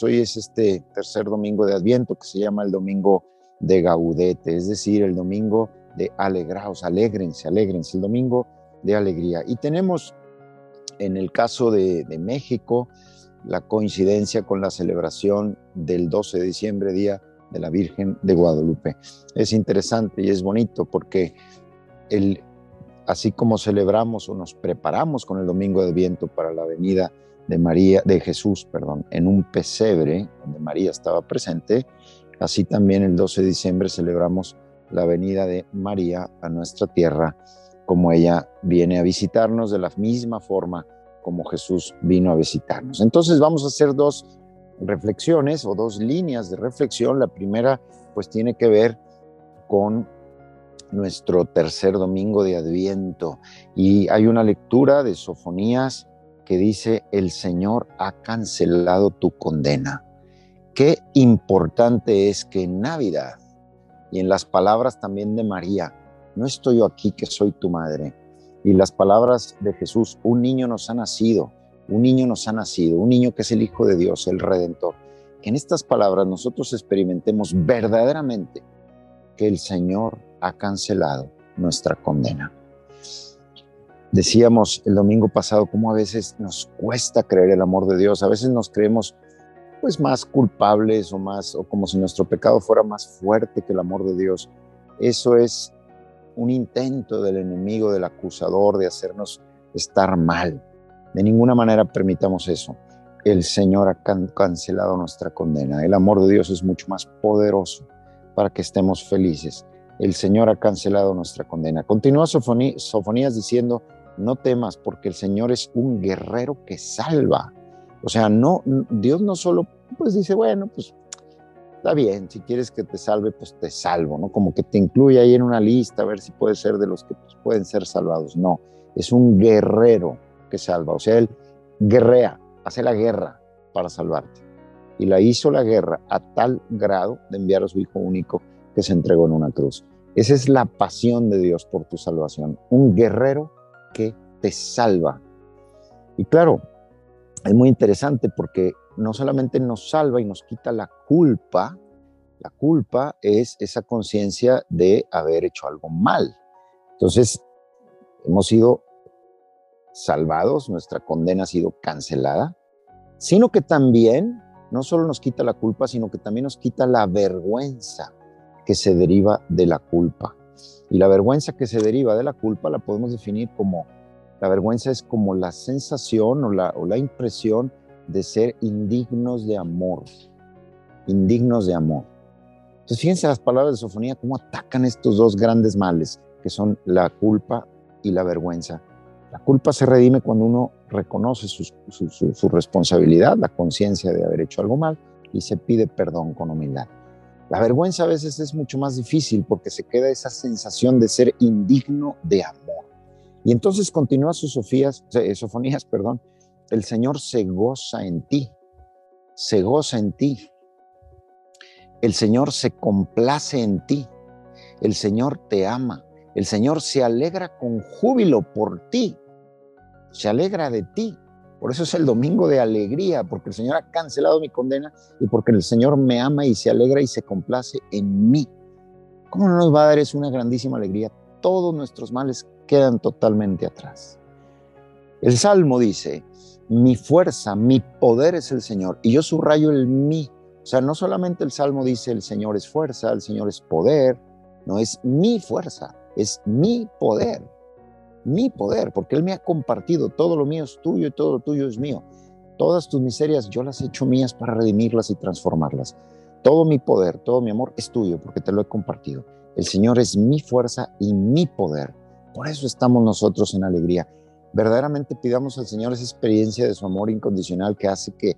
Hoy es este tercer domingo de Adviento que se llama el domingo de Gaudete, es decir, el domingo de alegraos, alegrense, alegrense, el domingo de alegría. Y tenemos en el caso de, México la coincidencia con la celebración del 12 de diciembre, Día de la Virgen de Guadalupe. Es interesante y es bonito porque el, así como celebramos o nos preparamos con el domingo de Adviento para la venida de María, de Jesús, perdón, en un pesebre donde María estaba presente, así también el 12 de diciembre celebramos la venida de María a nuestra tierra, como ella viene a visitarnos de la misma forma como Jesús vino a visitarnos. Entonces vamos a hacer dos reflexiones o dos líneas de reflexión. La primera pues tiene que ver con nuestro tercer domingo de Adviento y hay una lectura de Sofonías que dice, el Señor ha cancelado tu condena. Qué importante es que en Navidad y en las palabras también de María, no estoy yo aquí que soy tu madre, y las palabras de Jesús, un niño nos ha nacido, un niño nos ha nacido, un niño que es el Hijo de Dios, el Redentor. Que en estas palabras nosotros experimentemos verdaderamente que el Señor ha cancelado nuestra condena. Decíamos el domingo pasado cómo a veces nos cuesta creer el amor de Dios, a veces nos creemos pues más culpables o más o como si nuestro pecado fuera más fuerte que el amor de Dios. Eso es un intento del enemigo, del acusador de hacernos estar mal. De ninguna manera permitamos eso. El Señor ha cancelado nuestra condena. El amor de Dios es mucho más poderoso para que estemos felices. El Señor ha cancelado nuestra condena. Continúa Sofonías diciendo, no temas porque el Señor es un guerrero que salva. O sea, no, Dios no solo pues dice, bueno, pues está bien, si quieres que te salve, pues te salvo, ¿no? Como que te incluye ahí en una lista a ver si puede ser de los que pues, pueden ser salvados. No, es un guerrero que salva. O sea, él guerrea, hace la guerra para salvarte. Y la hizo la guerra a tal grado de enviar a su Hijo único que se entregó en una cruz. Esa es la pasión de Dios por tu salvación. Un guerrero que te salva. Y claro, es muy interesante porque no solamente nos salva y nos quita la culpa, la culpa es esa conciencia de haber hecho algo mal. Entonces, hemos sido salvados, nuestra condena ha sido cancelada, sino que también no solo nos quita la culpa, sino que también nos quita la vergüenza que se deriva de la culpa. Y la vergüenza que se deriva de la culpa la podemos definir como la vergüenza es como la sensación o la, o la impresión de ser indignos de amor, indignos de amor. Entonces fíjense las palabras de Sofonía, cómo atacan estos dos grandes males, que son la culpa y la vergüenza. La culpa se redime cuando uno reconoce su, su responsabilidad, la conciencia de haber hecho algo mal y se pide perdón con humildad. La vergüenza a veces es mucho más difícil porque se queda esa sensación de ser indigno de amor. Y entonces continúa sus sofías, eh, sofonías, perdón, el Señor se goza en ti, se goza en ti. El Señor se complace en ti. El Señor te ama. El Señor se alegra con júbilo por ti. Se alegra de ti. Por eso es el domingo de alegría, porque el Señor ha cancelado mi condena y porque el Señor me ama y se alegra y se complace en mí. ¿Cómo no nos va a dar eso una grandísima alegría? Todos nuestros males quedan totalmente atrás. El Salmo dice, mi fuerza, mi poder es el Señor. Y yo subrayo el mí. O sea, no solamente el Salmo dice el Señor es fuerza, el Señor es poder, no es mi fuerza, es mi poder. Mi poder, porque Él me ha compartido, todo lo mío es tuyo y todo lo tuyo es mío. Todas tus miserias yo las he hecho mías para redimirlas y transformarlas. Todo mi poder, todo mi amor es tuyo porque te lo he compartido. El Señor es mi fuerza y mi poder. Por eso estamos nosotros en alegría verdaderamente pidamos al Señor esa experiencia de su amor incondicional que hace que,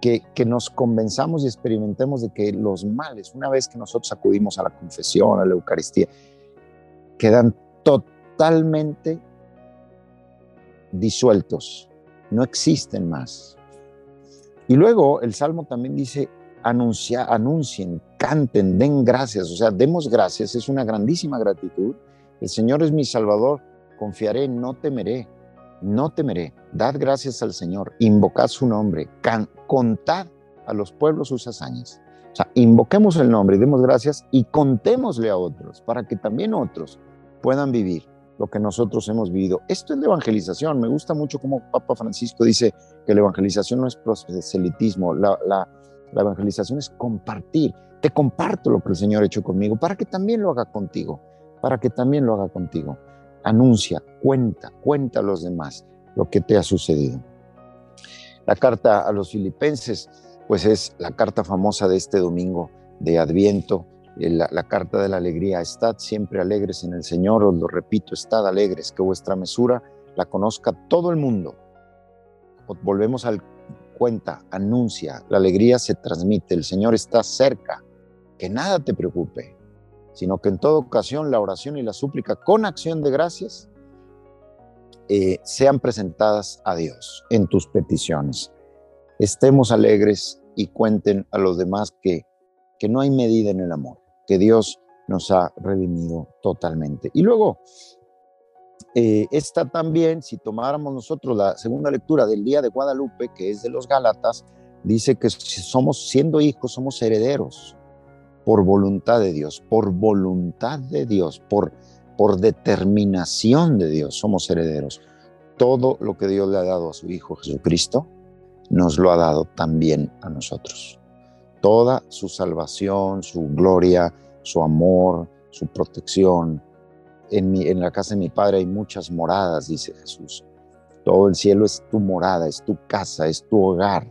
que, nos convenzamos y experimentemos de que los males, una vez que nosotros acudimos a la confesión, a la Eucaristía, quedan totalmente disueltos, no existen más. Y luego el Salmo también dice, anuncien, canten, den gracias, o sea, demos gracias, es una grandísima gratitud. El Señor es mi Salvador, confiaré, no temeré, no temeré. Dad gracias al Señor, invocad su nombre, contad a los pueblos sus hazañas. O sea, invoquemos el nombre y demos gracias y contémosle a otros para que también otros puedan vivir lo que nosotros hemos vivido. Esto es la evangelización. Me gusta mucho como Papa Francisco dice que la evangelización no es proselitismo, la, la, evangelización es compartir. Te comparto lo que el Señor ha hecho conmigo para que también lo haga contigo, para que también lo haga contigo. Anuncia, cuenta, cuenta a los demás lo que te ha sucedido. La carta a los filipenses, pues es la carta famosa de este domingo de Adviento, la, la, carta de la alegría. Estad siempre alegres en el Señor, os lo repito, estad alegres, que vuestra mesura la conozca todo el mundo. Volvemos al cuenta, anuncia, la alegría se transmite, el Señor está cerca, que nada te preocupe, sino que en toda ocasión la oración y la súplica con acción de gracias eh, sean presentadas a Dios en tus peticiones. Estemos alegres y cuenten a los demás que, que no hay medida en el amor, que Dios nos ha redimido totalmente. Y luego, eh, está también, si tomáramos nosotros la segunda lectura del día de Guadalupe, que es de los Gálatas, dice que somos siendo hijos, somos herederos por voluntad de Dios, por voluntad de Dios, por, por determinación de Dios, somos herederos. Todo lo que Dios le ha dado a su Hijo Jesucristo, nos lo ha dado también a nosotros. Toda su salvación, su gloria, su amor, su protección. En, mi, en la casa de mi Padre hay muchas moradas, dice Jesús. Todo el cielo es tu morada, es tu casa, es tu hogar.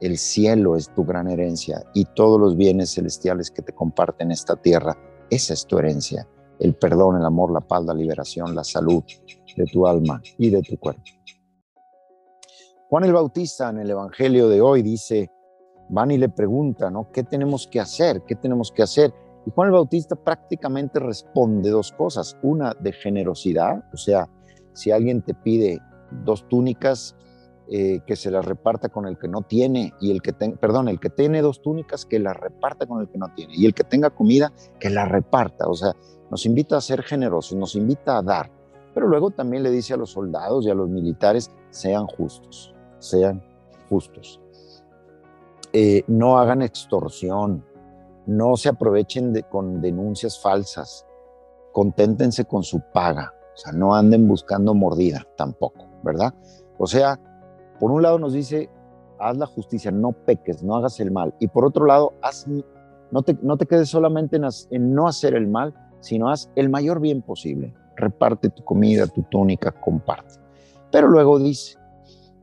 El cielo es tu gran herencia y todos los bienes celestiales que te comparten esta tierra, esa es tu herencia. El perdón, el amor, la paz, la liberación, la salud de tu alma y de tu cuerpo. Juan el Bautista en el Evangelio de hoy dice, van y le preguntan, ¿no? ¿Qué tenemos que hacer? ¿Qué tenemos que hacer? Y Juan el Bautista prácticamente responde dos cosas. Una de generosidad, o sea, si alguien te pide dos túnicas, eh, que se las reparta con el que no tiene y el que perdón, el que tiene dos túnicas que las reparta con el que no tiene y el que tenga comida que la reparta, o sea, nos invita a ser generosos, nos invita a dar, pero luego también le dice a los soldados y a los militares, sean justos, sean justos. Eh, no hagan extorsión, no se aprovechen de, con denuncias falsas, conténtense con su paga, o sea, no anden buscando mordida tampoco, ¿verdad? O sea, por un lado nos dice, haz la justicia, no peques, no hagas el mal. Y por otro lado, haz, no, te, no te quedes solamente en, no hacer el mal, sino haz el mayor bien posible. Reparte tu comida, tu túnica, comparte. Pero luego dice,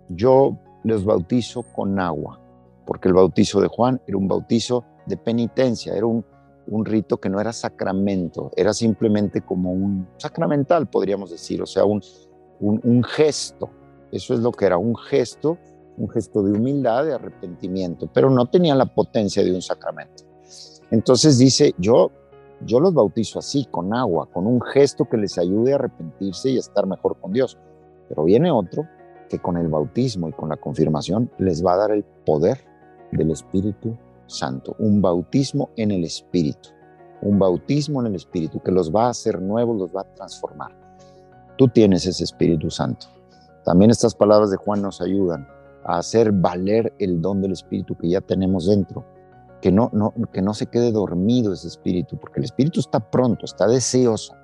yo les bautizo con agua, porque el bautizo de Juan era un bautizo de penitencia, era un, un rito que no era sacramento, era simplemente como un sacramental, podríamos decir, o sea, un, un, un gesto eso es lo que era un gesto, un gesto de humildad, de arrepentimiento, pero no tenía la potencia de un sacramento. Entonces dice, yo, yo los bautizo así, con agua, con un gesto que les ayude a arrepentirse y a estar mejor con Dios. Pero viene otro que con el bautismo y con la confirmación les va a dar el poder del Espíritu Santo, un bautismo en el Espíritu, un bautismo en el Espíritu que los va a hacer nuevos, los va a transformar. Tú tienes ese Espíritu Santo. También estas palabras de Juan nos ayudan a hacer valer el don del Espíritu que ya tenemos dentro, que no, que no se quede dormido ese Espíritu, porque el Espíritu está pronto, está deseoso,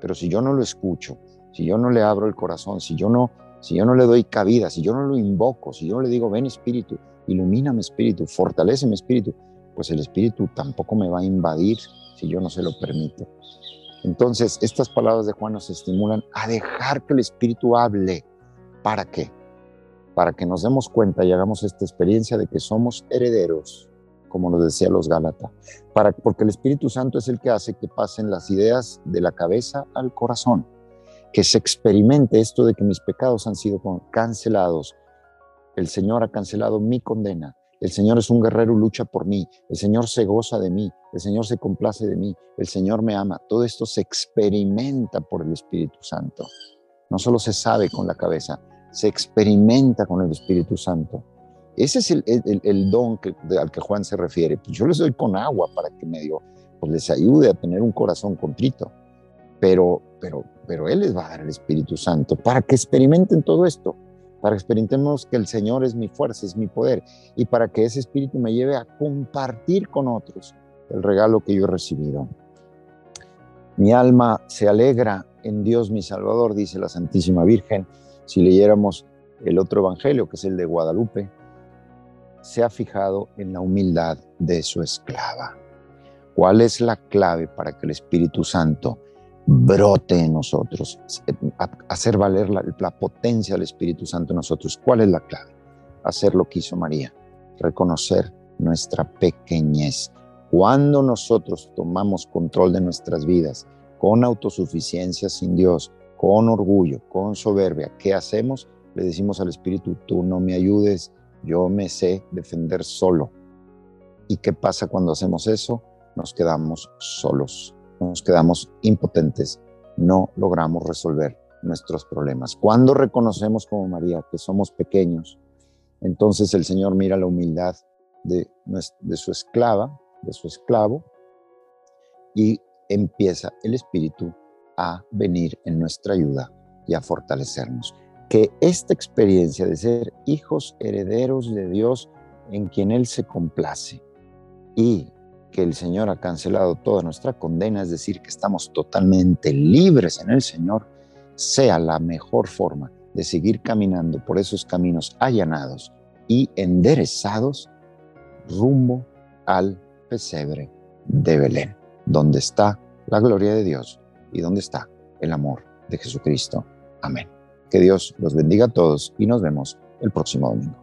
pero si yo no lo escucho, si yo no le abro el corazón, si yo no, si yo no le doy cabida, si yo no lo invoco, si yo no le digo, ven Espíritu, ilumina mi Espíritu, fortalece mi Espíritu, pues el Espíritu tampoco me va a invadir si yo no se lo permito. Entonces, estas palabras de Juan nos estimulan a dejar que el Espíritu hable, ¿Para qué? Para que nos demos cuenta y hagamos esta experiencia de que somos herederos, como nos decía los Gálatas. Para, porque el Espíritu Santo es el que hace que pasen las ideas de la cabeza al corazón, que se experimente esto de que mis pecados han sido cancelados. El Señor ha cancelado mi condena. El Señor es un guerrero, lucha por mí. El Señor se goza de mí. El Señor se complace de mí. El Señor me ama. Todo esto se experimenta por el Espíritu Santo. No solo se sabe con la cabeza, se experimenta con el Espíritu Santo. Ese es el, don al que Juan se refiere. Pues yo les doy con agua para que medio pues les ayude a tener un corazón contrito. Pero, pero, pero Él les va a dar el Espíritu Santo para que experimenten todo esto. Para experimentemos que el Señor es mi fuerza, es mi poder, y para que ese espíritu me lleve a compartir con otros el regalo que yo he recibido. Mi alma se alegra en Dios mi Salvador, dice la Santísima Virgen. Si leyéramos el otro Evangelio, que es el de Guadalupe, se ha fijado en la humildad de su esclava. ¿Cuál es la clave para que el Espíritu Santo brote en nosotros, hacer valer la, potencia del Espíritu Santo en nosotros? ¿Cuál es la clave? Hacer lo que hizo María, reconocer nuestra pequeñez. Cuando nosotros tomamos control de nuestras vidas con autosuficiencia sin Dios, con orgullo, con soberbia, ¿qué hacemos? Le decimos al Espíritu, tú no me ayudes, yo me sé defender solo. ¿Y qué pasa cuando hacemos eso? Nos quedamos solos, nos quedamos impotentes, no logramos resolver nuestros problemas. Cuando reconocemos como María que somos pequeños, entonces el Señor mira la humildad de, su esclava, de su esclavo, y empieza el Espíritu a venir en nuestra ayuda y a fortalecernos que esta experiencia de ser hijos herederos de Dios en quien Él se complace y que el Señor ha cancelado toda nuestra condena, es decir, que estamos totalmente libres en el Señor, sea la mejor forma de seguir caminando por esos caminos allanados y enderezados rumbo al pesebre de Belén, donde está la gloria de Dios y donde está el amor de Jesucristo. Amén. Que Dios los bendiga a todos y nos vemos el próximo domingo.